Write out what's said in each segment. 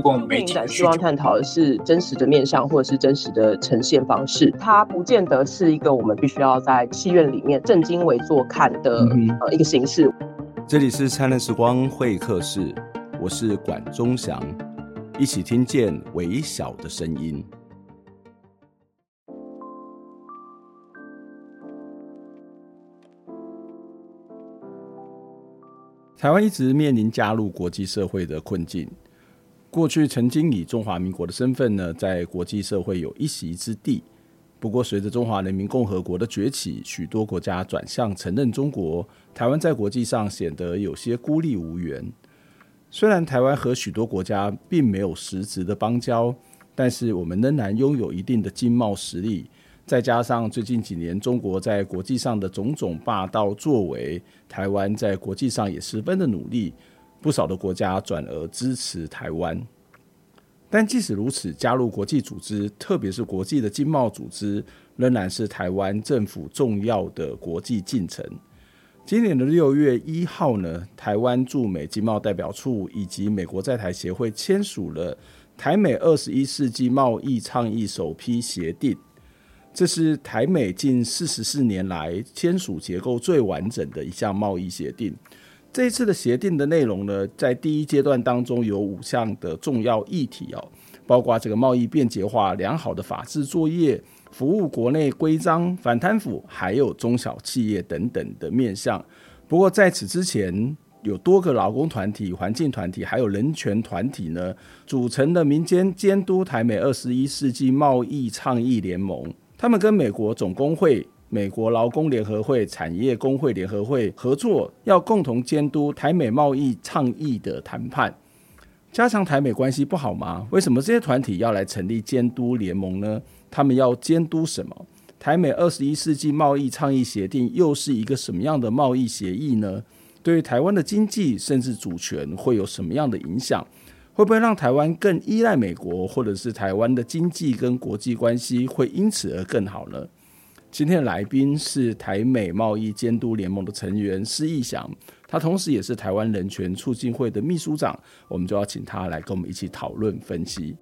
共媒体。希望探讨的是真实的面向，或者是真实的呈现方式。它不见得是一个我们必须要在戏院里面正襟危坐看的呃一个形式。这里是灿烂时光会客室，我是管中祥，一起听见微小的声音。台湾一直面临加入国际社会的困境。过去曾经以中华民国的身份呢，在国际社会有一席之地。不过，随着中华人民共和国的崛起，许多国家转向承认中国，台湾在国际上显得有些孤立无援。虽然台湾和许多国家并没有实质的邦交，但是我们仍然拥有一定的经贸实力。再加上最近几年中国在国际上的种种霸道作为，台湾在国际上也十分的努力。不少的国家转而支持台湾，但即使如此，加入国际组织，特别是国际的经贸组织，仍然是台湾政府重要的国际进程。今年的六月一号呢，台湾驻美经贸代表处以及美国在台协会签署了台美二十一世纪贸易倡议首批协定，这是台美近四十四年来签署结构最完整的一项贸易协定。这一次的协定的内容呢，在第一阶段当中有五项的重要议题哦，包括这个贸易便捷化、良好的法制作业、服务国内规章、反贪腐，还有中小企业等等的面向。不过在此之前，有多个劳工团体、环境团体，还有人权团体呢，组成的民间监督台美二十一世纪贸易倡议联盟，他们跟美国总工会。美国劳工联合会、产业工会联合会合作，要共同监督台美贸易倡议的谈判，加强台美关系不好吗？为什么这些团体要来成立监督联盟呢？他们要监督什么？台美二十一世纪贸易倡议协定又是一个什么样的贸易协议呢？对于台湾的经济甚至主权会有什么样的影响？会不会让台湾更依赖美国，或者是台湾的经济跟国际关系会因此而更好呢？今天的来宾是台美贸易监督联盟的成员施逸翔，他同时也是台湾人权促进会的秘书长，我们就要请他来跟我们一起讨论分析。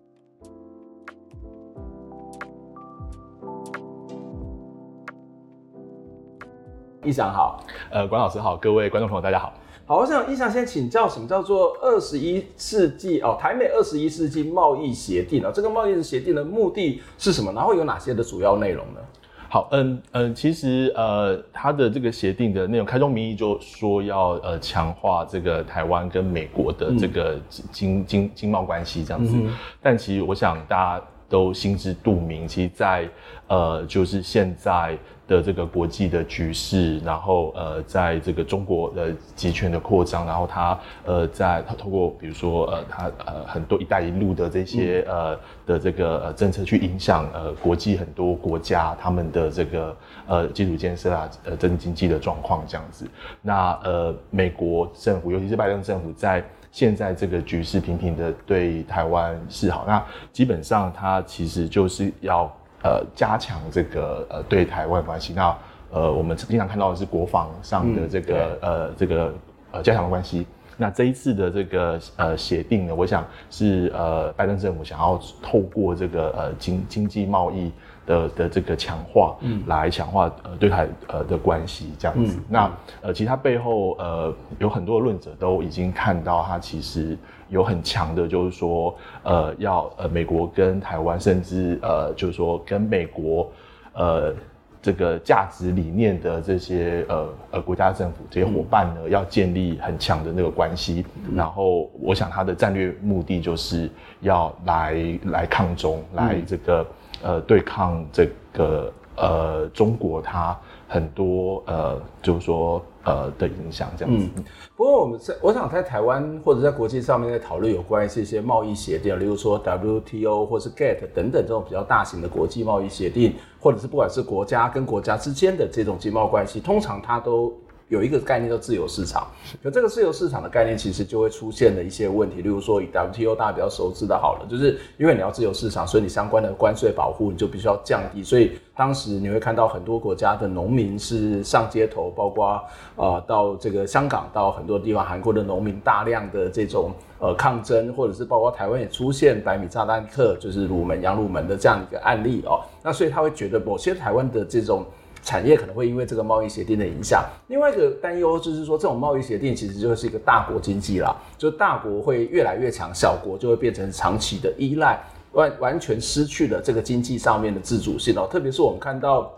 逸翔好，呃，管老师好，各位观众朋友大家好。好，我想逸翔先请教，什么叫做二十一世纪哦？台美二十一世纪贸易协定啊，这个贸易的协定的目的是什么？然后有哪些的主要内容呢？好，嗯嗯，其实呃，它的这个协定的内容，开宗明义就说要呃强化这个台湾跟美国的这个经经经贸关系这样子，嗯、但其实我想大家都心知肚明，其实在呃就是现在。的这个国际的局势，然后呃，在这个中国的集权的扩张，然后它呃，在它透过比如说呃，它呃很多“一带一路”的这些呃的这个呃政策去影响呃国际很多国家他们的这个呃基础建设啊，呃政经济的状况这样子。那呃，美国政府尤其是拜登政府在现在这个局势频频的对台湾示好，那基本上它其实就是要。呃，加强这个呃对台湾关系，那呃我们经常看到的是国防上的这个、嗯、呃这个呃加强的关系。那这一次的这个呃协定呢，我想是呃拜登政府想要透过这个呃经经济贸易的的这个强化，嗯，来强化呃对台呃的关系这样子。嗯、那呃其实它背后呃有很多论者都已经看到，它其实。有很强的，就是说，呃，要呃，美国跟台湾，甚至呃，就是说，跟美国，呃，这个价值理念的这些呃呃国家政府这些伙伴呢，嗯、要建立很强的那个关系。嗯、然后，我想他的战略目的就是要来来抗中，来这个呃对抗这个呃中国，他很多呃，就是说。呃的影响这样子。嗯，不过我们在我想在台湾或者在国际上面在讨论有关于这些贸易协定，例如说 WTO 或是 GATT 等等这种比较大型的国际贸易协定，或者是不管是国家跟国家之间的这种经贸关系，通常它都。有一个概念叫自由市场，就这个自由市场的概念，其实就会出现了一些问题。例如说，以 WTO 大家比较熟知的，好了，就是因为你要自由市场，所以你相关的关税保护你就必须要降低。所以当时你会看到很多国家的农民是上街头，包括啊、呃、到这个香港，到很多地方，韩国的农民大量的这种呃抗争，或者是包括台湾也出现白米炸弹客，就是乳门、羊乳门的这样一个案例哦。那所以他会觉得某些台湾的这种。产业可能会因为这个贸易协定的影响，另外一个担忧就是说，这种贸易协定其实就是一个大国经济啦，就大国会越来越强，小国就会变成长期的依赖，完完全失去了这个经济上面的自主性哦。特别是我们看到，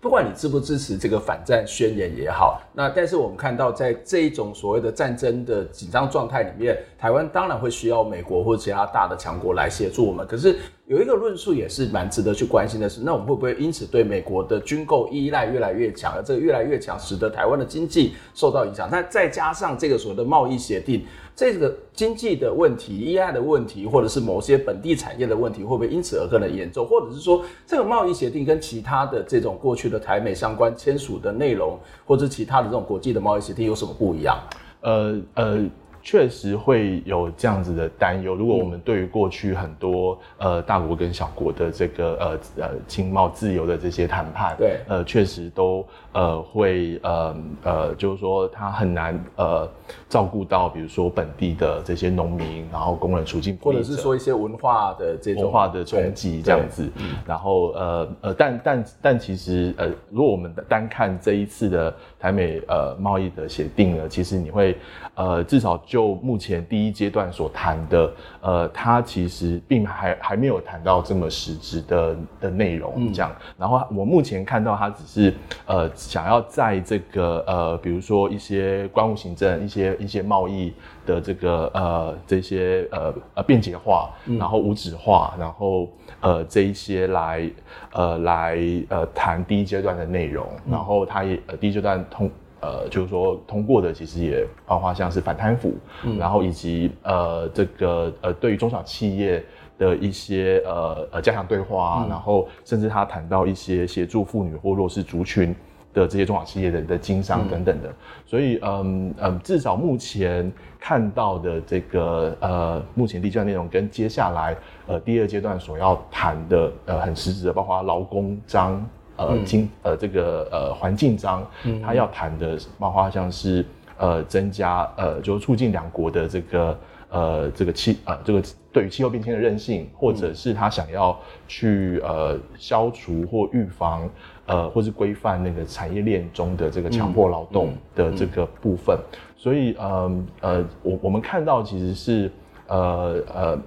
不管你支不支持这个反战宣言也好，那但是我们看到在这一种所谓的战争的紧张状态里面，台湾当然会需要美国或者其他大的强国来协助我们，可是。有一个论述也是蛮值得去关心的是，那我们会不会因此对美国的军购依赖越来越强？而这个越来越强，使得台湾的经济受到影响。那再加上这个所谓的贸易协定，这个经济的问题、依赖的问题，或者是某些本地产业的问题，会不会因此而更的严重？或者是说，这个贸易协定跟其他的这种过去的台美相关签署的内容，或者其他的这种国际的贸易协定有什么不一样？呃呃。确实会有这样子的担忧。如果我们对于过去很多呃大国跟小国的这个呃呃经贸自由的这些谈判，对，呃确实都呃会呃呃就是说他很难呃照顾到比如说本地的这些农民，然后工人处境，或者是说一些文化的这种文化的冲击这样子。然后呃呃但但但其实呃如果我们单看这一次的台美呃贸易的协定呢，其实你会呃至少就就目前第一阶段所谈的，呃，它其实并还还没有谈到这么实质的的内容，这样。嗯、然后我目前看到，它只是呃想要在这个呃，比如说一些关务行政、一些一些贸易的这个呃这些呃呃便捷化，嗯、然后无纸化，然后呃这一些来呃来呃谈第一阶段的内容。嗯、然后他也呃第一阶段通。呃，就是说通过的其实也包括像是反贪腐，嗯，然后以及呃这个呃对于中小企业的一些呃呃加强对话，嗯，然后甚至他谈到一些协助妇女或弱势族群的这些中小企业的的经商等等的，嗯，所以嗯嗯至少目前看到的这个呃目前第一阶段内容跟接下来呃第二阶段所要谈的呃很实质的，包括劳工章。呃，经呃这个呃环境章，他要谈的包括像是呃增加呃就是促进两国的这个呃这个气呃这个对于气候变迁的韧性，或者是他想要去呃消除或预防呃或是规范那个产业链中的这个强迫劳动的这个部分。所以呃呃我我们看到其实是呃呃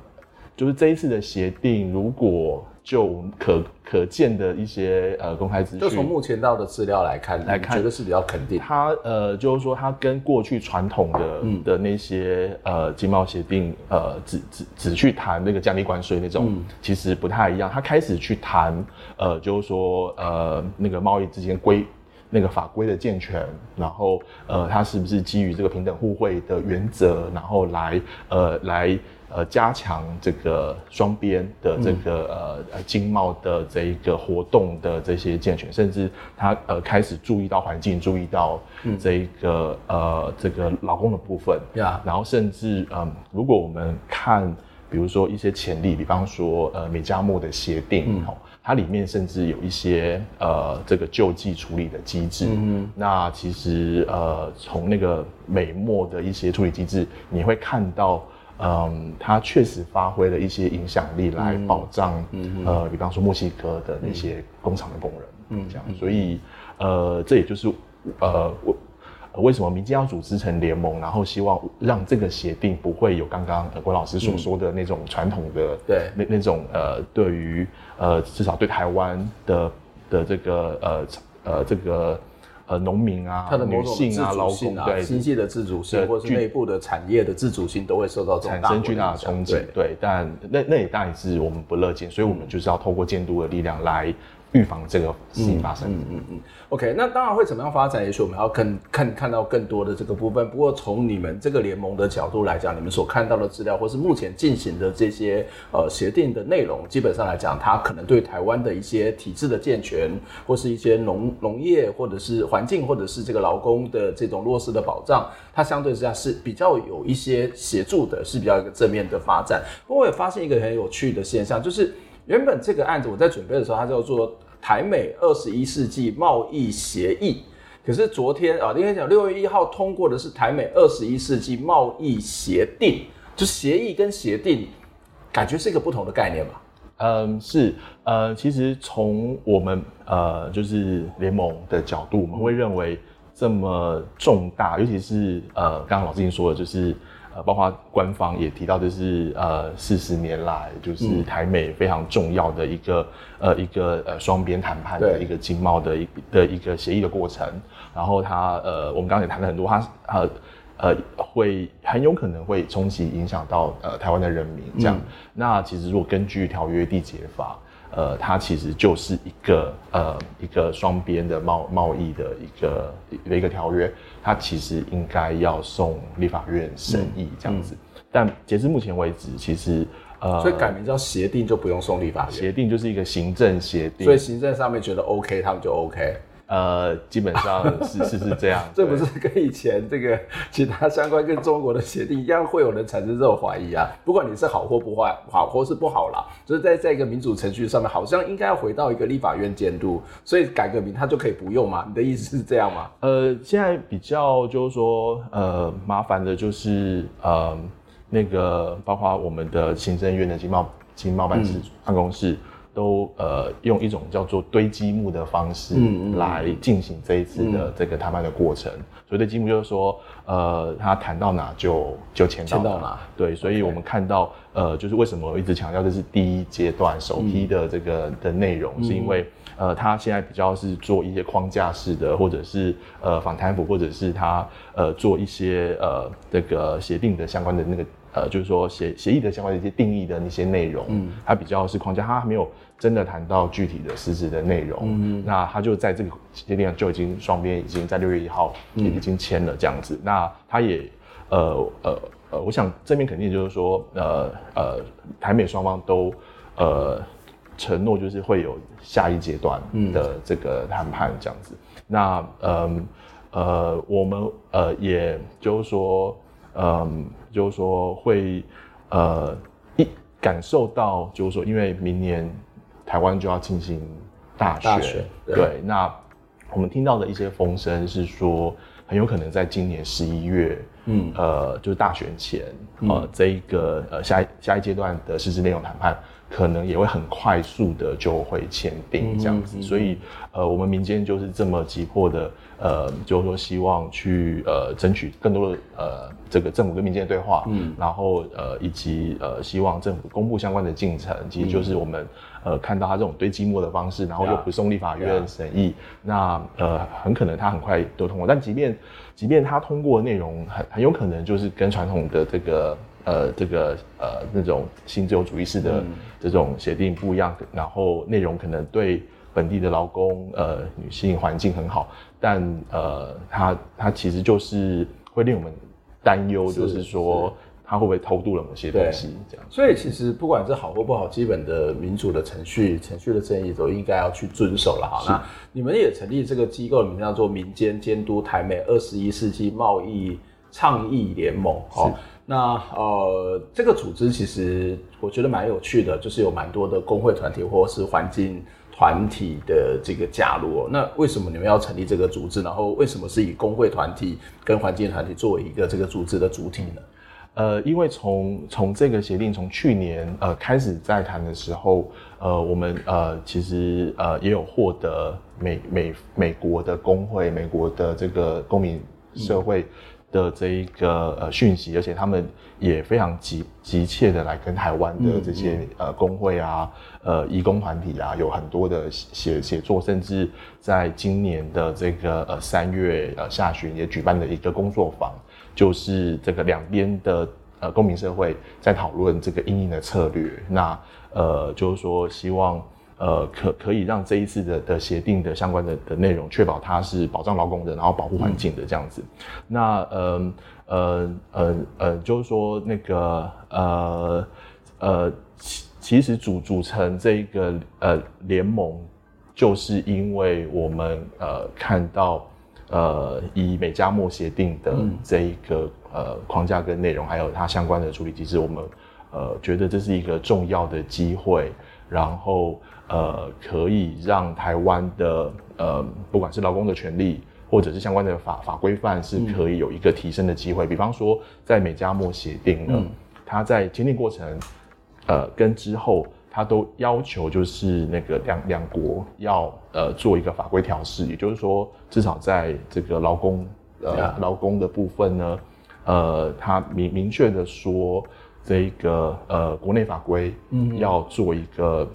就是这一次的协定如果。就可可见的一些呃公开资讯，就从目前到的资料来看，来看觉得是比较肯定。它呃就是说，它跟过去传统的、嗯、的那些呃经贸协定呃只只只去谈那个降低关税那种，嗯、其实不太一样。它开始去谈呃就是说呃那个贸易之间规那个法规的健全，然后呃它是不是基于这个平等互惠的原则，然后来呃来。呃，加强这个双边的这个呃呃经贸的这一个活动的这些健全，甚至它呃开始注意到环境，注意到这一个、嗯、呃这个劳工的部分，然后甚至嗯、呃，如果我们看，比如说一些潜力，比方说呃美加墨的协定，嗯、它里面甚至有一些呃这个救济处理的机制，嗯，那其实呃从那个美墨的一些处理机制，你会看到。嗯，它确实发挥了一些影响力来保障，嗯嗯、呃，比方说墨西哥的那些工厂的工人，嗯，这样，所以，呃，这也就是，呃，我为什么民间要组织成联盟，然后希望让这个协定不会有刚刚呃郭老师所说的那种传统的，对，那那种呃，对于呃，至少对台湾的的这个呃呃这个。呃，农民啊，他的女性啊，劳工啊，对经济的自主性，或是内部的产业的自主性，都会受到产生巨大的冲击。对，对，但那那也当然是我们不乐见，所以我们就是要透过监督的力量来预防这个事情发生。嗯嗯嗯。OK，那当然会怎么样发展？也许我们要看看看到更多的这个部分。不过从你们这个联盟的角度来讲，你们所看到的资料，或是目前进行的这些呃协定的内容，基本上来讲，它可能对台湾的一些体制的健全，或是一些农农业，或者是环境，或者是这个劳工的这种落实的保障，它相对之下是比较有一些协助的，是比较一个正面的发展。不过我也发现一个很有趣的现象，就是原本这个案子我在准备的时候，它叫做。台美二十一世纪贸易协议，可是昨天啊，应该讲六月一号通过的是台美二十一世纪贸易协定，就协议跟协定，感觉是一个不同的概念吧？嗯，是，呃，其实从我们呃就是联盟的角度，我们会认为这么重大，尤其是呃，刚刚老师已经说了，就是。呃，包括官方也提到，就是呃，四十年来就是台美非常重要的一个、嗯、呃一个呃双边谈判的一个经贸的一的一个协议的过程。然后它呃，我们刚才也谈了很多，它呃呃会很有可能会冲击影响到呃台湾的人民这样。嗯、那其实如果根据条约缔结法。呃，它其实就是一个呃一个双边的贸贸易的一个的一个条约，它其实应该要送立法院审议这样子，嗯嗯、但截至目前为止，其实呃，所以改名叫协定就不用送立法院，协定就是一个行政协定，所以行政上面觉得 OK，他们就 OK。呃，基本上 是是是这样，这不是跟以前这个其他相关跟中国的协定一样，会有人产生这种怀疑啊？不管你是好或不坏，好或是不好啦，就是在在一个民主程序上面，好像应该要回到一个立法院监督，所以改个名它就可以不用嘛？你的意思是这样吗？呃，现在比较就是说，呃，麻烦的就是呃，那个包括我们的行政院的经贸经贸办事办公室。嗯都呃用一种叫做堆积木的方式来进行这一次的这个谈判的过程。所以堆积木就是说，呃，他谈到哪就就签到哪。到哪对，所以我们看到.呃，就是为什么我一直强调这是第一阶段首批的这个、嗯、的内容，是因为呃，他现在比较是做一些框架式的，或者是呃访谈服，或者是他呃做一些呃这个协定的相关的那个。呃，就是说协协议的相关的一些定义的那些内容，嗯，它比较是框架，它还没有真的谈到具体的实质的内容，嗯，那它就在这个协定上就已经双边已经在六月一号也已经签了这样子，嗯、那它也呃呃呃，我想这边肯定就是说，呃呃，台美双方都呃承诺就是会有下一阶段的这个谈判这样子，嗯、那呃呃，我们呃也就是说。嗯，就是说会，呃，一感受到就是说，因为明年台湾就要进行大选，对，对，那我们听到的一些风声是说，很有可能在今年十一月，嗯，呃，就是大选前，呃，这一个呃下一下一阶段的实质内容谈判。可能也会很快速的就会签订这样子，所以呃，我们民间就是这么急迫的，呃，就是说希望去呃争取更多的呃这个政府跟民间的对话，嗯，然后呃以及呃希望政府公布相关的进程，其实就是我们、嗯、呃看到他这种堆积木的方式，然后又不送立法院审议，那呃很可能他很快都通过，但即便即便他通过的内容很很有可能就是跟传统的这个。呃，这个呃那种新自由主义式的这种协定不一样，嗯、然后内容可能对本地的劳工、呃女性环境很好，但呃它它其实就是会令我们担忧，就是说它会不会偷渡了某些东西这样。所以其实不管是好或不好，基本的民主的程序、程序的正义都应该要去遵守了。好，那你们也成立这个机构，名叫做民间监督台美二十一世纪贸易倡议联盟。哦。那呃，这个组织其实我觉得蛮有趣的，就是有蛮多的工会团体或是环境团体的这个加入。那为什么你们要成立这个组织？然后为什么是以工会团体跟环境团体作为一个这个组织的主体呢？呃，因为从从这个协定从去年呃开始在谈的时候，呃，我们呃其实呃也有获得美美美国的工会、美国的这个公民社会。嗯的这一个呃讯息，而且他们也非常急急切的来跟台湾的这些呃工会啊、呃义工团体啊，有很多的写写作，甚至在今年的这个呃三月呃下旬也举办了一个工作坊，就是这个两边的呃公民社会在讨论这个应应的策略。那呃就是说希望呃，可可以让这一次的的协定的相关的的内容，确保它是保障劳工的，然后保护环境的这样子。嗯、那呃呃呃呃，就是说那个呃呃，其其实组组成这一个呃联盟，就是因为我们呃看到呃以美加墨协定的这一个、嗯、呃框架跟内容，还有它相关的处理机制，我们呃觉得这是一个重要的机会，然后。呃，可以让台湾的呃，不管是劳工的权利，或者是相关的法法规范，是可以有一个提升的机会。嗯、比方说，在美加墨协定呢，嗯、它在签订过程，呃，跟之后，它都要求就是那个两两国要呃做一个法规调试，也就是说，至少在这个劳工呃劳工的部分呢，呃，它明明确的说，这个呃国内法规要做一个。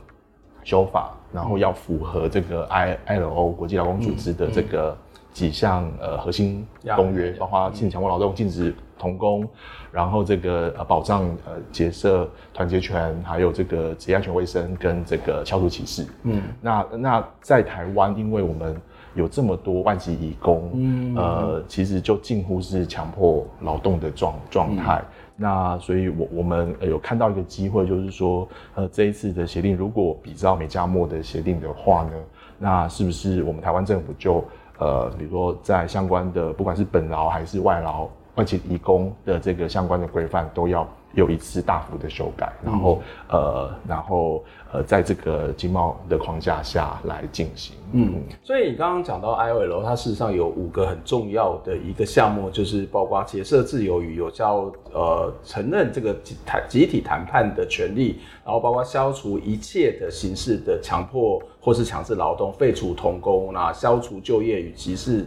修法，然后要符合这个 I L O 国际劳工组织的这个几项呃核心公约，包括禁止强迫劳动、禁止童工，然后这个呃保障呃结社团结权，还有这个职业安全卫生跟这个消除歧视。嗯，那那在台湾，因为我们有这么多外籍移工，嗯，呃，其实就近乎是强迫劳动的状状态。那所以我，我们有看到一个机会，就是说，呃，这一次的协定如果比照美加墨的协定的话呢，那是不是我们台湾政府就，呃，比如说在相关的不管是本劳还是外劳、外籍移工的这个相关的规范都要。有一次大幅的修改，然后、嗯、呃，然后呃，在这个经贸的框架下来进行。嗯，所以你刚刚讲到 ILO，它事实上有五个很重要的一个项目，就是包括结社自由与有效呃承认这个谈集体谈判的权利，然后包括消除一切的形式的强迫或是强制劳动，废除童工，那消除就业与歧视。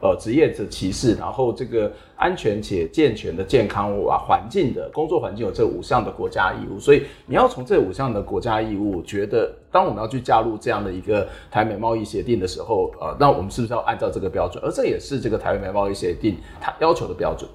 呃，职业的歧视，然后这个安全且健全的健康啊，环境的工作环境有这五项的国家义务，所以你要从这五项的国家义务，觉得当我们要去加入这样的一个台美贸易协定的时候，呃，那我们是不是要按照这个标准？而这也是这个台美贸易协定它要求的标准。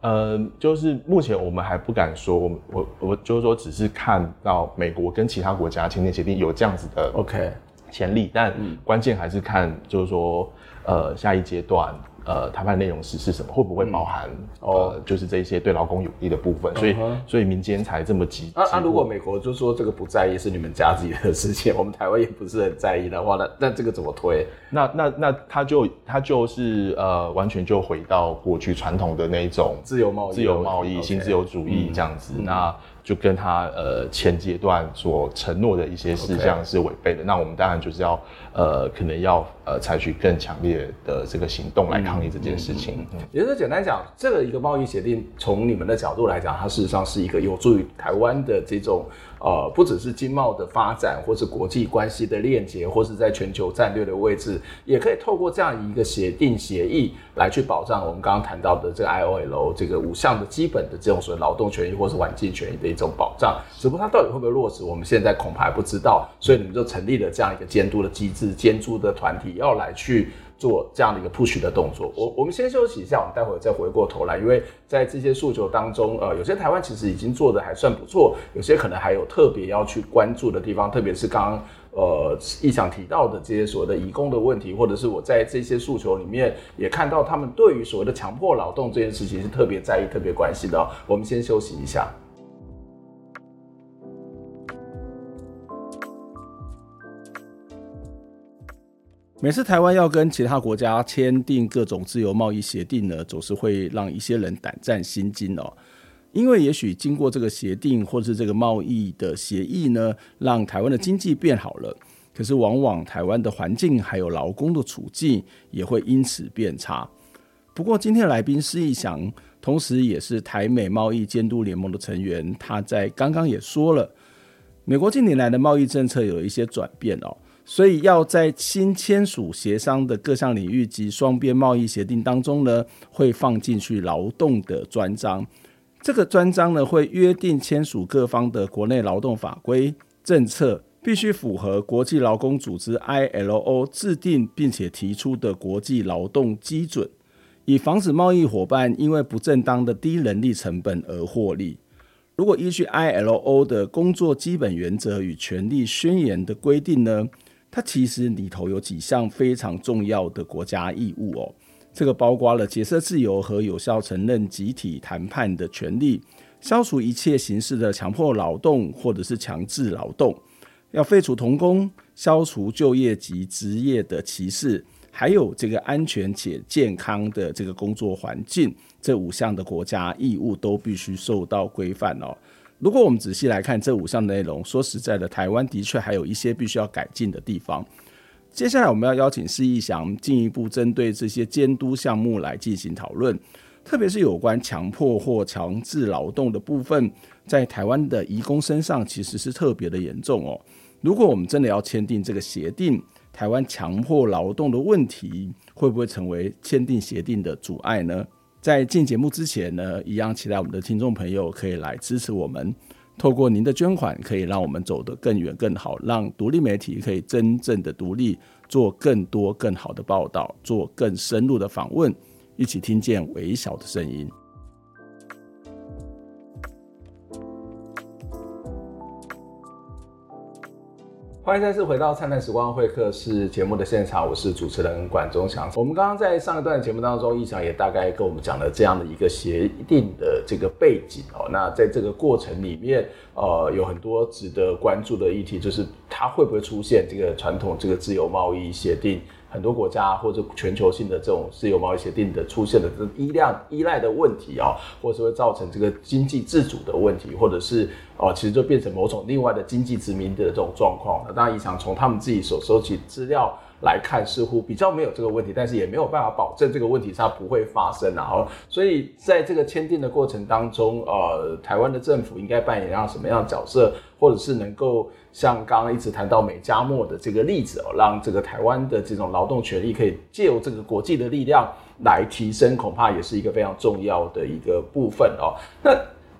呃，就是目前我们还不敢说，我我我就是说，只是看到美国跟其他国家签订协定有这样子的 OK 潜力，但关键还是看就是说。呃，下一阶段，呃，谈判内容是是什么？会不会包含、嗯、呃，就是这些对劳工有利的部分？所以，嗯、所以民间才这么急。那、啊啊、如果美国就说这个不在意是你们家自己的事情，我们台湾也不是很在意的话，那那这个怎么推？那那那他就他就是呃，完全就回到过去传统的那一种自由贸易、自由贸易、新自由主义这样子。嗯、那。就跟他呃前阶段所承诺的一些事项是违背的，Okay. 那我们当然就是要呃可能要呃采取更强烈的这个行动来抗议这件事情。也就是简单讲，这个一个贸易协定，从你们的角度来讲，它事实上是一个有助于台湾的这种。呃，不只是经贸的发展，或是国际关系的链接，或是在全球战略的位置，也可以透过这样一个协定协议来去保障我们刚刚谈到的这个 ILO 这个五项的基本的这种所谓劳动权益或是环境权益的一种保障。只不过它到底会不会落实，我们现在恐怕还不知道。所以你们就成立了这样一个监督的机制，监督的团体要来去。做这样的一个 push 的动作，我我们先休息一下，我们待会儿再回过头来，因为在这些诉求当中，呃，有些台湾其实已经做得还算不错，有些可能还有特别要去关注的地方，特别是刚刚呃议长提到的这些所谓的移工的问题，或者是我在这些诉求里面也看到他们对于所谓的强迫劳动这件事情是特别在意、特别关心的。我们先休息一下。每次台湾要跟其他国家签订各种自由贸易协定呢，总是会让一些人胆战心惊哦。因为也许经过这个协定或是这个贸易的协议呢，让台湾的经济变好了，可是往往台湾的环境还有劳工的处境也会因此变差。不过今天的来宾施一翔，同时也是台美贸易监督联盟的成员，他在刚刚也说了，美国近年来的贸易政策有一些转变哦。所以要在新签署协商的各项领域及双边贸易协定当中呢，会放进去劳动的专章。这个专章呢，会约定签署各方的国内劳动法规政策，必须符合国际劳工组织 ILO 制定并且提出的国际劳动基准，以防止贸易伙伴因为不正当的低人力成本而获利。如果依据 ILO 的工作基本原则与权利宣言的规定呢，它其实里头有几项非常重要的国家义务哦。这个包括了解释自由和有效承认集体谈判的权利，消除一切形式的强迫劳动或者是强制劳动，要废除童工，消除就业及职业的歧视，还有这个安全且健康的这个工作环境。这五项的国家义务都必须受到规范哦。如果我们仔细来看这五项内容，说实在的，台湾的确还有一些必须要改进的地方。接下来我们要邀请施逸翔进一步针对这些监督项目来进行讨论，特别是有关强迫或强制劳动的部分，在台湾的移工身上其实是特别的严重哦。如果我们真的要签订这个协定，台湾强迫劳动的问题会不会成为签订协定的阻碍呢？在进节目之前呢，一样期待我们的听众朋友可以来支持我们，透过您的捐款，可以让我们走得更远更好，让独立媒体可以真正的独立，做更多更好的报道，做更深入的访问，一起听见微小的声音。欢迎再次回到《灿烂时光会客室》节目的现场，我是主持人管中祥。我们刚刚在上一段节目当中，易翔也大概跟我们讲了这样的一个协定的这个背景哦。那在这个过程里面，呃，有很多值得关注的议题，就是它会不会出现这个传统这个自由贸易协定？很多国家或者全球性的这种自由贸易协定的出现的这依量依赖的问题啊，或者是会造成这个经济自主的问题，或者是哦，其实就变成某种另外的经济殖民的这种状况。那当然，以上从他们自己所收集资料来看，似乎比较没有这个问题，但是也没有办法保证这个问题它不会发生。然后，所以在这个签订的过程当中，呃，台湾的政府应该扮演让什么样的角色，或者是能够像刚刚一直谈到美加墨的这个例子哦，让这个台湾的这种劳动权利可以借由这个国际的力量来提升，恐怕也是一个非常重要的一个部分哦。那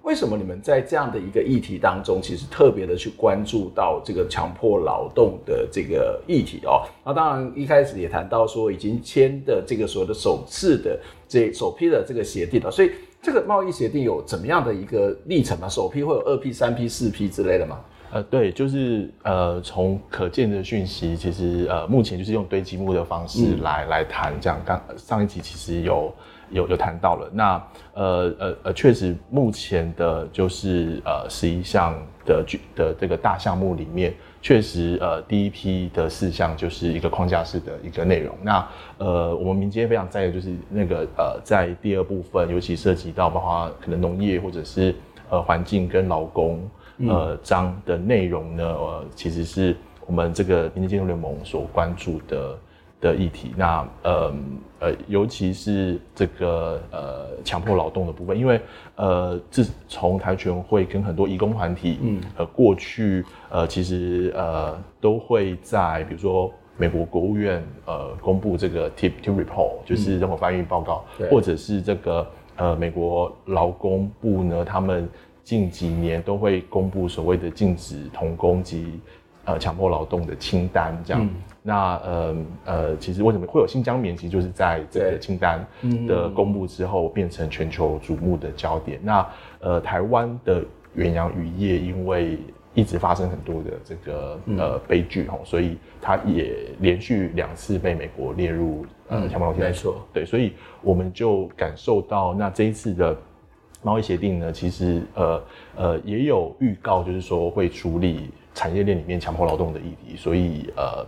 为什么你们在这样的一个议题当中，其实特别的去关注到这个强迫劳动的这个议题哦？那当然一开始也谈到说，已经签的这个所谓的首次的这首批的这个协定了，所以这个贸易协定有怎么样的一个历程吗？首批会有二批、三批、四批之类的吗？呃，对，就是呃，从可见的讯息，其实呃，目前就是用堆积木的方式来、嗯、来谈这样。刚上一集其实有。有有谈到了，那呃呃呃，确实目前的就是呃十一项的具的这个大项目里面，确实呃第一批的四项就是一个框架式的一个内容。那呃我们民间非常在意就是那个呃在第二部分，尤其涉及到包括可能农业或者是呃环境跟劳工呃章的内容呢，呃其实是我们这个民间监督联盟所关注的。的议题，那呃呃，尤其是这个呃强迫劳动的部分，因为呃自从台全会跟很多义工团体，嗯，呃过去呃其实呃都会在比如说美国国务院呃公布这个 tip to report，就是人口贩运报告，嗯、或者是这个呃美国劳工部呢，他们近几年都会公布所谓的禁止童工及呃强迫劳动的清单，这样。嗯那呃呃，其实为什么会有新疆棉？其实就是在这个清单的公布之后，变成全球瞩目的焦点。那呃，台湾的远洋渔业因为一直发生很多的这个呃悲剧吼，所以它也连续两次被美国列入呃强迫劳动。没错，对，所以我们就感受到，那这一次的贸易协定呢，其实呃呃也有预告，就是说会处理产业链里面强迫劳动的议题，所以呃。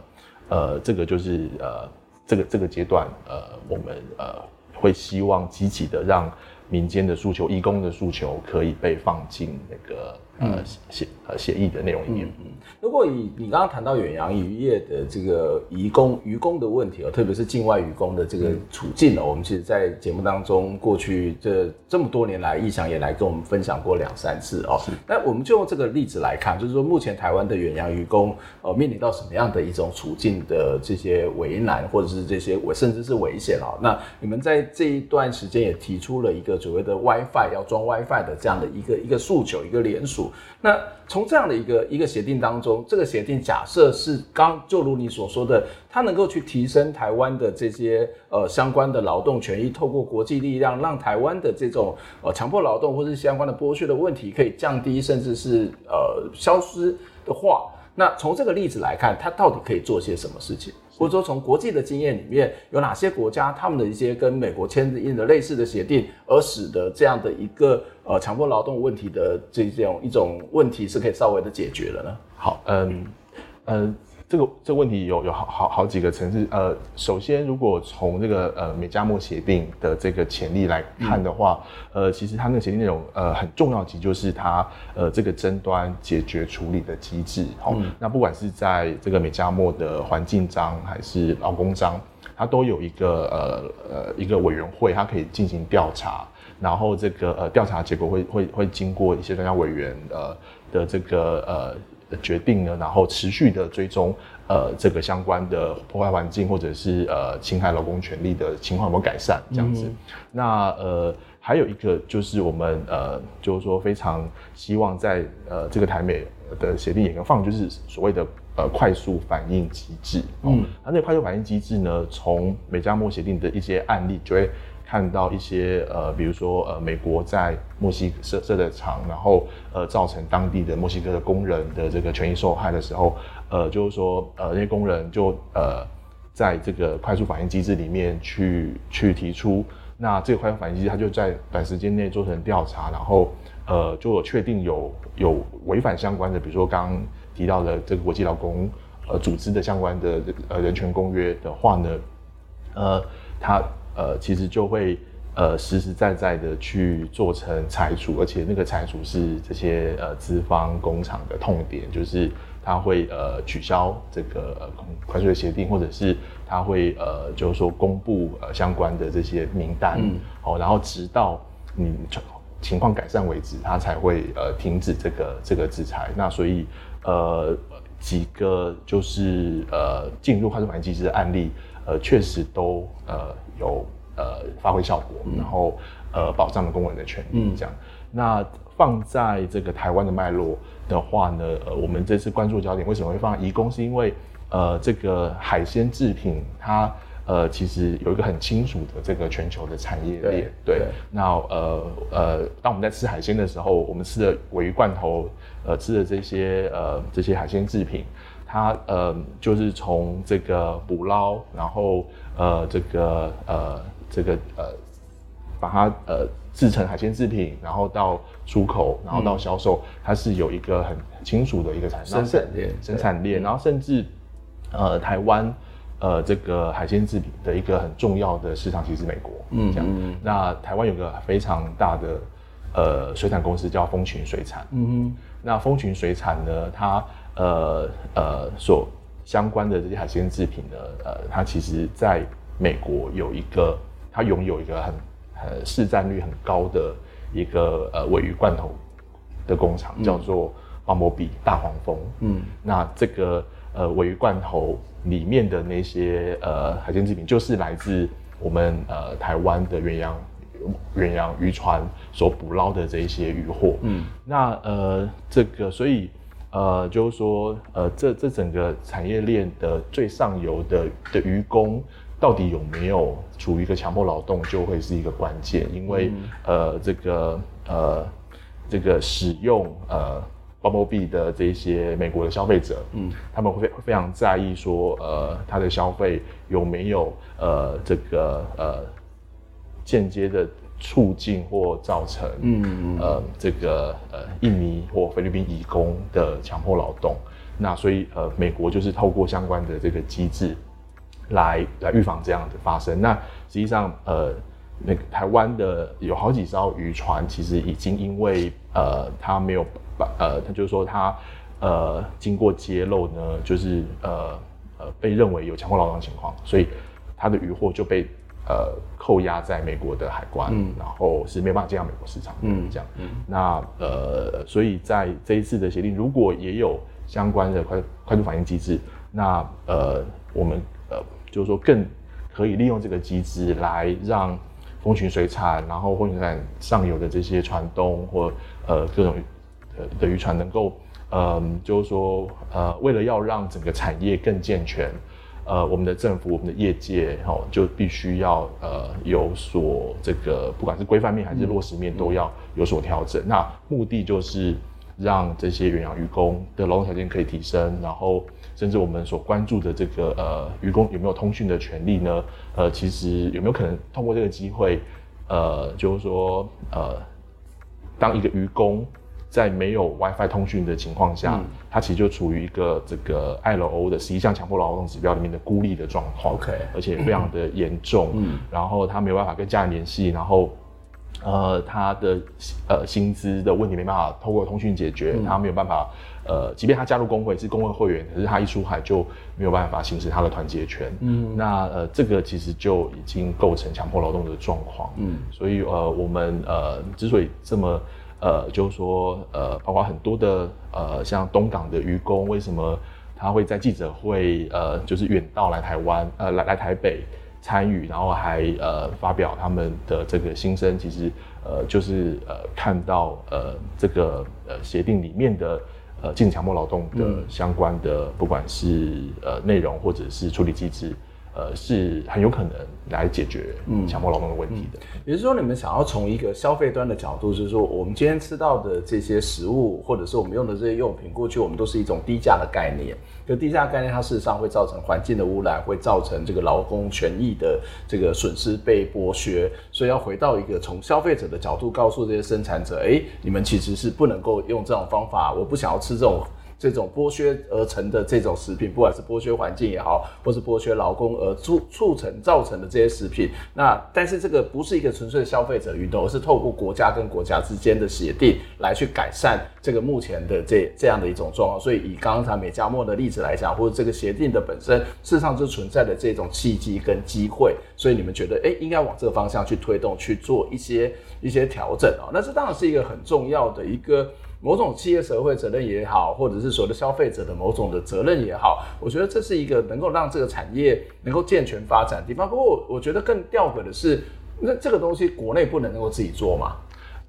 呃，这个就是呃，这个这个阶段，呃，我们呃会希望积极的让民间的诉求、义工的诉求可以被放进那个。呃，协呃协议的内容里面，嗯，如果以你刚刚谈到远洋渔业的这个渔工渔工的问题哦，特别是境外渔工的这个处境呢，嗯、我们其实，在节目当中过去这这么多年来，易翔也来跟我们分享过两三次哦。那我们就用这个例子来看，就是说目前台湾的远洋渔工呃面临到什么样的一种处境的这些为难，或者是这些危甚至是危险哦？那你们在这一段时间也提出了一个所谓的 WiFi 要装 WiFi 的这样的一个一个诉求，一个联署。那从这样的一个一个协定当中，这个协定假设是刚就如你所说的，它能够去提升台湾的这些呃相关的劳动权益，透过国际力量，让台湾的这种呃强迫劳动或是相关的剥削的问题可以降低，甚至是呃消失的话，那从这个例子来看，它到底可以做些什么事情？或者说，从国际的经验里面，有哪些国家他们的一些跟美国签订的类似的协定，而使得这样的一个呃强迫劳动问题的这种一种问题是可以稍微的解决了呢？好，嗯，嗯。这个这个问题有有好好好几个层次。呃，首先，如果从这个呃美加墨协定的这个潜力来看的话，嗯、呃，其实它那个协定内容呃很重要，其实就是它呃这个争端解决处理的机制。好、嗯，那不管是在这个美加墨的环境章还是劳工章，它都有一个呃呃一个委员会，它可以进行调查，然后这个呃调查结果会会会经过一些专家委员呃的这个呃。的决定呢，然后持续的追踪，呃，这个相关的破坏环境或者是呃侵害劳工权利的情况有没有改善这样子。嗯、那呃还有一个就是我们呃就是说非常希望在呃这个台美的协定也能放，就是所谓的呃快速反应机制。嗯，那这个快速反应机制呢，从美加墨协定的一些案例就会。看到一些呃，比如说呃，美国在墨西哥设设的厂，然后呃，造成当地的墨西哥的工人的这个权益受害的时候，呃，就是说呃，那些工人就呃，在这个快速反应机制里面去去提出，那这个快速反应机制它就在短时间内做成调查，然后呃，就有确定有有违反相关的，比如说刚刚提到的这个国际劳工呃组织的相关的呃人权公约的话呢，呃，它。呃，其实就会呃实实在在的去做成拆除，而且那个拆除是这些呃资方工厂的痛点，就是他会呃取消这个呃关税协定，或者是他会呃就是说公布呃相关的这些名单，嗯，好，然后直到你情况改善为止，他才会呃停止这个这个制裁。那所以呃几个就是呃进入快速反应机制的案例。呃，确实都呃有呃发挥效果，然后呃保障了工人的权益，这样。嗯、那放在这个台湾的脉络的话呢，呃，我们这次关注焦点为什么会放在移工？是因为呃这个海鲜制品它呃其实有一个很清楚的这个全球的产业链。对。那呃呃，当我们在吃海鲜的时候，我们吃的鮪鱼罐头，呃，吃的这些呃这些海鲜制品。它呃，就是从这个捕捞，然后呃，这个呃，这个呃，把它呃制成海鲜制品，然后到出口，然后到销售，嗯、它是有一个很清楚的一个产生产链，生产链，然后甚至呃，台湾呃，这个海鲜制品的一个很重要的市场其实是美国，嗯，这样。嗯、那台湾有个非常大的呃水产公司叫丰群水产，嗯哼，那丰群水产呢，它呃呃，所相关的这些海鲜制品呢，呃，它其实在美国有一个，它拥有一个很呃市占率很高的一个呃尾鱼罐头的工厂，嗯、叫做 Bumblebee 大黄蜂。嗯，那这个呃尾鱼罐头里面的那些呃海鲜制品，就是来自我们呃台湾的远洋远洋渔船所捕捞的这一些渔获。嗯，那呃这个所以。呃，就是说，呃，这这整个产业链的最上游的的渔工，到底有没有处于一个强迫劳动，就会是一个关键。因为，嗯、呃，这个呃，这个使用呃 Bumblebee 的这些美国的消费者，嗯，他们会非常在意说，呃，他的消费有没有呃这个呃间接的。促进或造成，嗯嗯呃，这个呃，印尼或菲律宾移工的强迫劳动，那所以呃，美国就是透过相关的这个机制来来预防这样的发生。那实际上，呃，那个台湾的有好几艘渔船，其实已经因为呃，它没有把呃，它就是说它呃，经过揭露呢，就是呃呃，被认为有强迫劳动情况，所以它的渔获就被。呃，扣押在美国的海关，嗯、然后是没办法进到美国市场的，嗯，这样，嗯，那呃，所以在这一次的协定，如果也有相关的快快速反应机制，那呃，我们呃，就是说更可以利用这个机制来让风群水产，然后风群水产上游的这些船东或呃各种的渔船能够，嗯，就是说呃，为了要让整个产业更健全。呃，我们的政府、我们的业界，哈、哦，就必须要呃有所这个，不管是规范面还是落实面，都要有所调整。嗯、那目的就是让这些远洋渔工的劳动条件可以提升，然后甚至我们所关注的这个呃渔工有没有通讯的权利呢？呃，其实有没有可能通过这个机会，呃，就是说呃，当一个渔工。在没有 WiFi 通讯的情况下，嗯、它其实就处于一个这个 ILO 的十一项强迫劳动指标里面的孤立的状况，OK，而且非常的严重。嗯，然后他没有办法跟家人联系，然后呃，他的呃薪资的问题没办法透过通讯解决，嗯、他没有办法呃，即便他加入工会是工会会员，可是他一出海就没有办法行使他的团结权。嗯，那呃，这个其实就已经构成强迫劳动的状况。嗯，所以呃，我们呃之所以这么。呃，就是说，呃，包括很多的，呃，像东港的渔工，为什么他会在记者会，呃，就是远道来台湾，呃，来来台北参与，然后还呃发表他们的这个心声，其实，呃，就是呃看到呃这个呃协定里面的呃禁止强迫劳动的相关的，嗯、不管是呃内容或者是处理机制。呃，是很有可能来解决强迫劳动的问题的。嗯嗯。也就是说，你们想要从一个消费端的角度，就是说，我们今天吃到的这些食物，或者是我们用的这些用品，过去我们都是一种低价的概念。就低价概念，它事实上会造成环境的污染，会造成这个劳工权益的这个损失被剥削。所以要回到一个从消费者的角度，告诉这些生产者，哎，你们其实是不能够用这种方法。我不想要吃这种。这种剥削而成的这种食品，不管是剥削环境也好，或是剥削劳工而促促成造成的这些食品，那但是这个不是一个纯粹的消费者运动，而是透过国家跟国家之间的协定来去改善这个目前的这这样的一种状况。所以以刚才美加墨的例子来讲，或者这个协定的本身，事实上就存在的这种契机跟机会。所以你们觉得，哎，应该往这个方向去推动，去做一些一些调整啊。那这当然是一个很重要的一个。某种企业社会责任也好，或者是所谓的消费者的某种的责任也好，我觉得这是一个能够让这个产业能够健全发展的地方。不过我，觉得更吊诡的是，那这个东西国内不能够自己做嘛？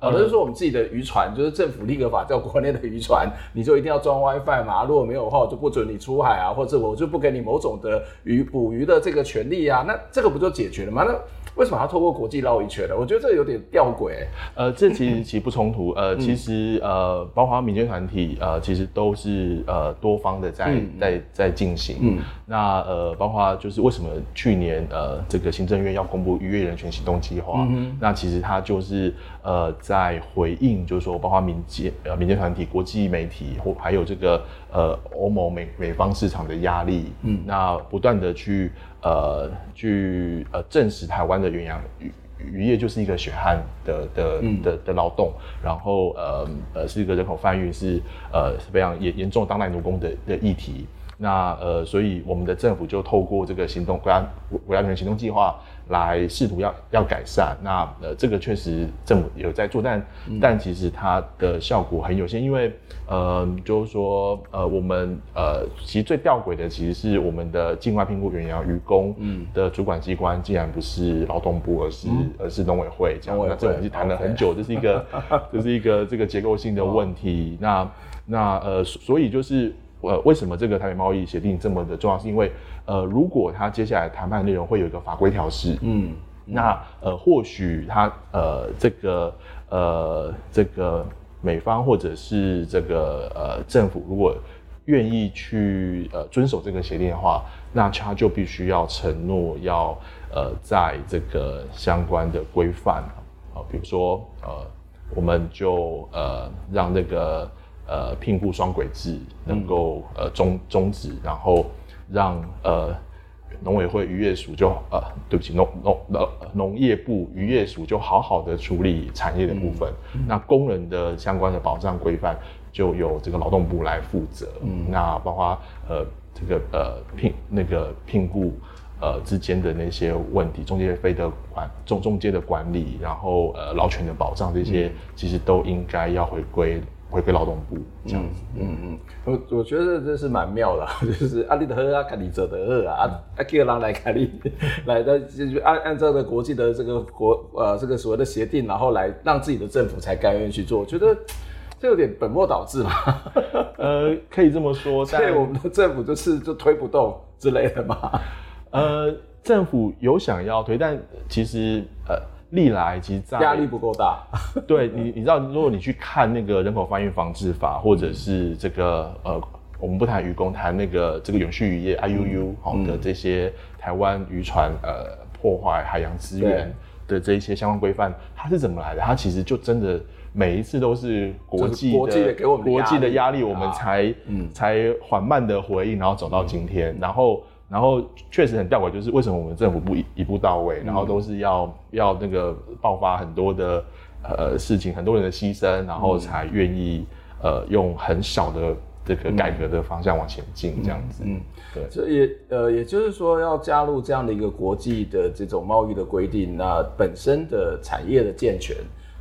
好，就是说我们自己的渔船，就是政府立个法叫国内的渔船，你就一定要装 WiFi 嘛？如果没有的话，我就不准你出海啊，或者我就不给你某种的鱼捕鱼的这个权利啊。那这个不就解决了吗？那为什么要透过国际绕一圈呢？我觉得这有点吊诡、欸。呃，这其实其实不冲突。呃，其实呃，包括民间团体呃，其实都是呃多方的在、嗯、在在进行。嗯。那呃，包括就是为什么去年呃这个行政院要公布逾越人权行动计划？嗯。那其实它就是呃在回应，就是说包括民间呃民间团体、国际媒体或还有这个呃欧盟美美方市场的压力。嗯。那不断的去。呃，去呃证实台湾的远洋渔渔业就是一个血汗的的的的劳动，然后呃呃是一个人口贩运是呃是非常严严重当代奴工的的议题。那呃，所以我们的政府就透过这个行动国家国家人权行动计划来试图要要改善。那呃，这个确实政府有在做，但、嗯、但其实它的效果很有限，因为呃，就是说呃，我们呃，其实最吊诡的其实是我们的境外聘雇远洋渔工的主管机关竟然不是劳动部，而是、嗯、而是农委会这样。那这我们是谈了很久，这是一个 这是一个这个结构性的问题。哦、那那呃，所以就是。呃，为什么这个台美贸易协定这么的重要？是因为，呃，如果他接下来谈判内容会有一个法规调试，嗯，那呃，或许他呃这个呃这个美方或者是这个呃政府如果愿意去呃遵守这个协定的话，那他就必须要承诺要呃在这个相关的规范啊，比如说呃，我们就呃让那个。呃，聘雇双轨制能够呃终终止，然后让呃农委会渔业署就呃对不起农农呃农业部渔业署就好好的处理产业的部分，嗯、那工人的相关的保障规范就由这个劳动部来负责，嗯，那包括呃这个呃聘那个聘雇呃之间的那些问题，中介费的管中中介的管理，然后呃劳权的保障这些，其实都应该要回归。回归劳动部这样子，嗯嗯，我我觉得这是蛮妙的，就是阿里的喝啊，卡里泽的喝啊，阿阿基尔郎来卡里 来的，就是按按照的国际的这个国呃这个所谓的协定，然后来让自己的政府才甘愿去做。我觉得这有点本末倒置嘛？呃，可以这么说，所以我们的政府就是就推不动之类的嘛。呃，政府有想要推，但其实呃，历来其实在压力不够大。对你，你知道，如果你去看那个人口贩运防治法，或者是这个呃，我们不谈渔工，谈那个这个永续渔业 IUU 好的这些台湾渔船呃破坏海洋资源的这一些相关规范，它是怎么来的？它其实就真的。每一次都是国际的国际的给我们国际的压力，我们才嗯才缓慢的回应，然后走到今天。然后然后确实很吊诡，就是为什么我们政府不一一步到位，然后都是要要那个爆发很多的呃事情，很多人的牺牲，然后才愿意呃用很小的这个改革的方向往前进这样子。嗯，对，所以也呃也就是说要加入这样的一个国际的这种贸易的规定，那本身的产业的健全。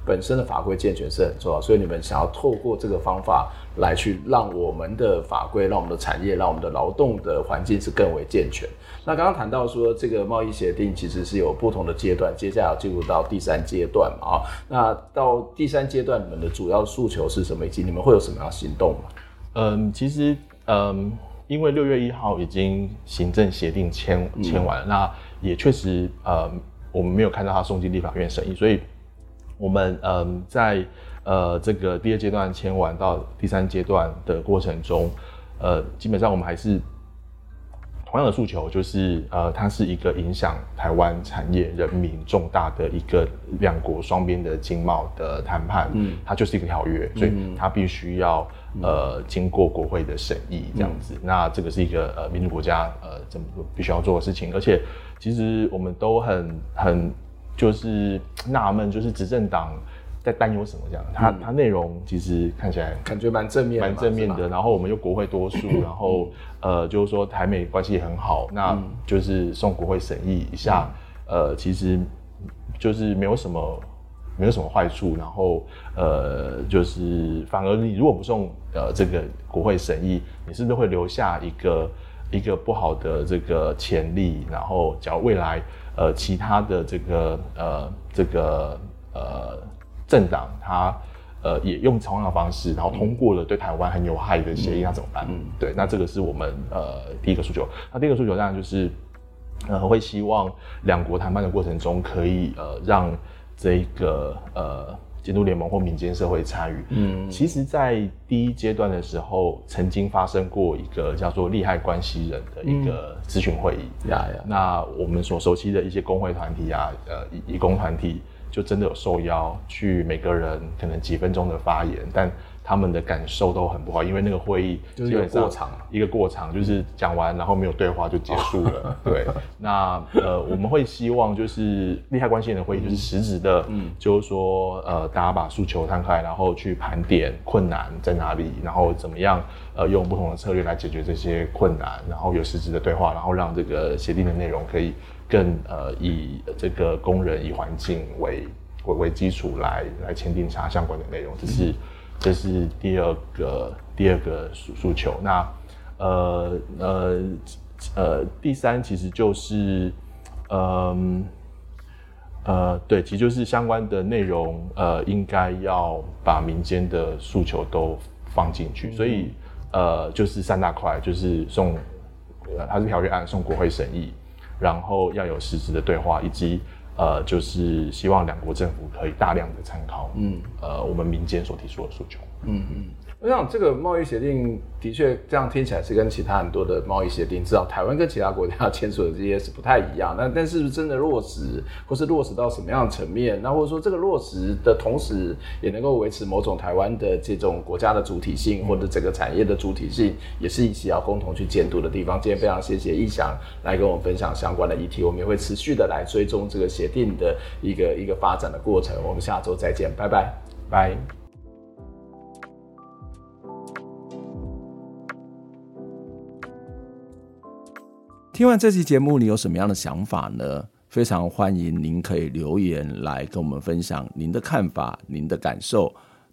本身的法规健全是很重要，所以你们想要透过这个方法来去让我们的法规、让我们的产业、让我们的劳动的环境是更为健全。那刚刚谈到说，这个贸易协定其实是有不同的阶段，接下来要进入到第三阶段嘛？啊，那到第三阶段，你们的主要诉求是什么？以及你们会有什么样行动吗？嗯，其实嗯，因为六月一号已经行政协定签签完了，嗯、那也确实呃，我们没有看到他送进立法院审议，所以。我们嗯，在呃这个第二阶段签完到第三阶段的过程中，呃，基本上我们还是同样的诉求，就是呃，它是一个影响台湾产业人民重大的一个两国双边的经贸的谈判，嗯，它就是一个条约，所以它必须要呃经过国会的审议这样子。嗯、那这个是一个呃民主国家呃怎么必须要做的事情，而且其实我们都很很。就是纳闷，就是执政党在担忧什么这样？它它内容其实看起来感觉蛮正面，蛮正面的。然后我们又国会多数，然后呃，就是说台美关系很好，那就是送国会审议一下，呃，其实就是没有什么没有什么坏处。然后呃，就是反而你如果不送呃这个国会审议，你是不是会留下一个一个不好的这个潜力？然后假如未来。呃，其他的这个呃，这个呃政党，他呃也用同样的方式，然后通过了对台湾很有害的协议，那怎么办？嗯，对，那这个是我们呃第一个诉求。那第二个诉求当然就是呃会希望两国谈判的过程中，可以呃让这个呃。监督联盟或民间社会参与，嗯，其实，在第一阶段的时候，曾经发生过一个叫做利害关系人的一个咨询会议，呀呀、嗯，那我们所熟悉的一些工会团体啊，呃，义工团体，就真的有受邀去，每个人可能几分钟的发言，但。他们的感受都很不好，因为那个会议就是一个过场，一个过场就是讲完，然后没有对话就结束了。对，那呃，我们会希望就是利害关系人的会议，就是实质的，嗯，就是说呃，大家把诉求摊开，然后去盘点困难在哪里，然后怎么样呃，用不同的策略来解决这些困难，然后有实质的对话，然后让这个协定的内容可以更呃，以这个工人以环境为为为基础来来签订下相关的内容，这是。这是第二个第二个诉诉求。那呃呃呃，第三其实就是，嗯呃，呃对，其实就是相关的内容，呃，应该要把民间的诉求都放进去。所以呃，就是三大块，就是送，呃，它是条约案送国会审议，然后要有实质的对话，以及。呃，就是希望两国政府可以大量的参考，嗯，呃，我们民间所提出的诉求，嗯嗯。我想这个贸易协定的确这样听起来是跟其他很多的贸易协定，至少台湾跟其他国家签署的这些是不太一样。那 但是不是真的落实，或是落实到什么样的层面？那或者说这个落实的同时，也能够维持某种台湾的这种国家的主体性，或者整个产业的主体性，也是一起要共同去监督的地方。今天非常谢谢易翔来跟我们分享相关的议题，我们也会持续的来追踪这个定的一个一个发展的过程。我们下周再见，拜拜，拜。听完这期节目，你有什么样的想法呢？非常欢迎您可以留言来跟我们分享您的看法、您的感受。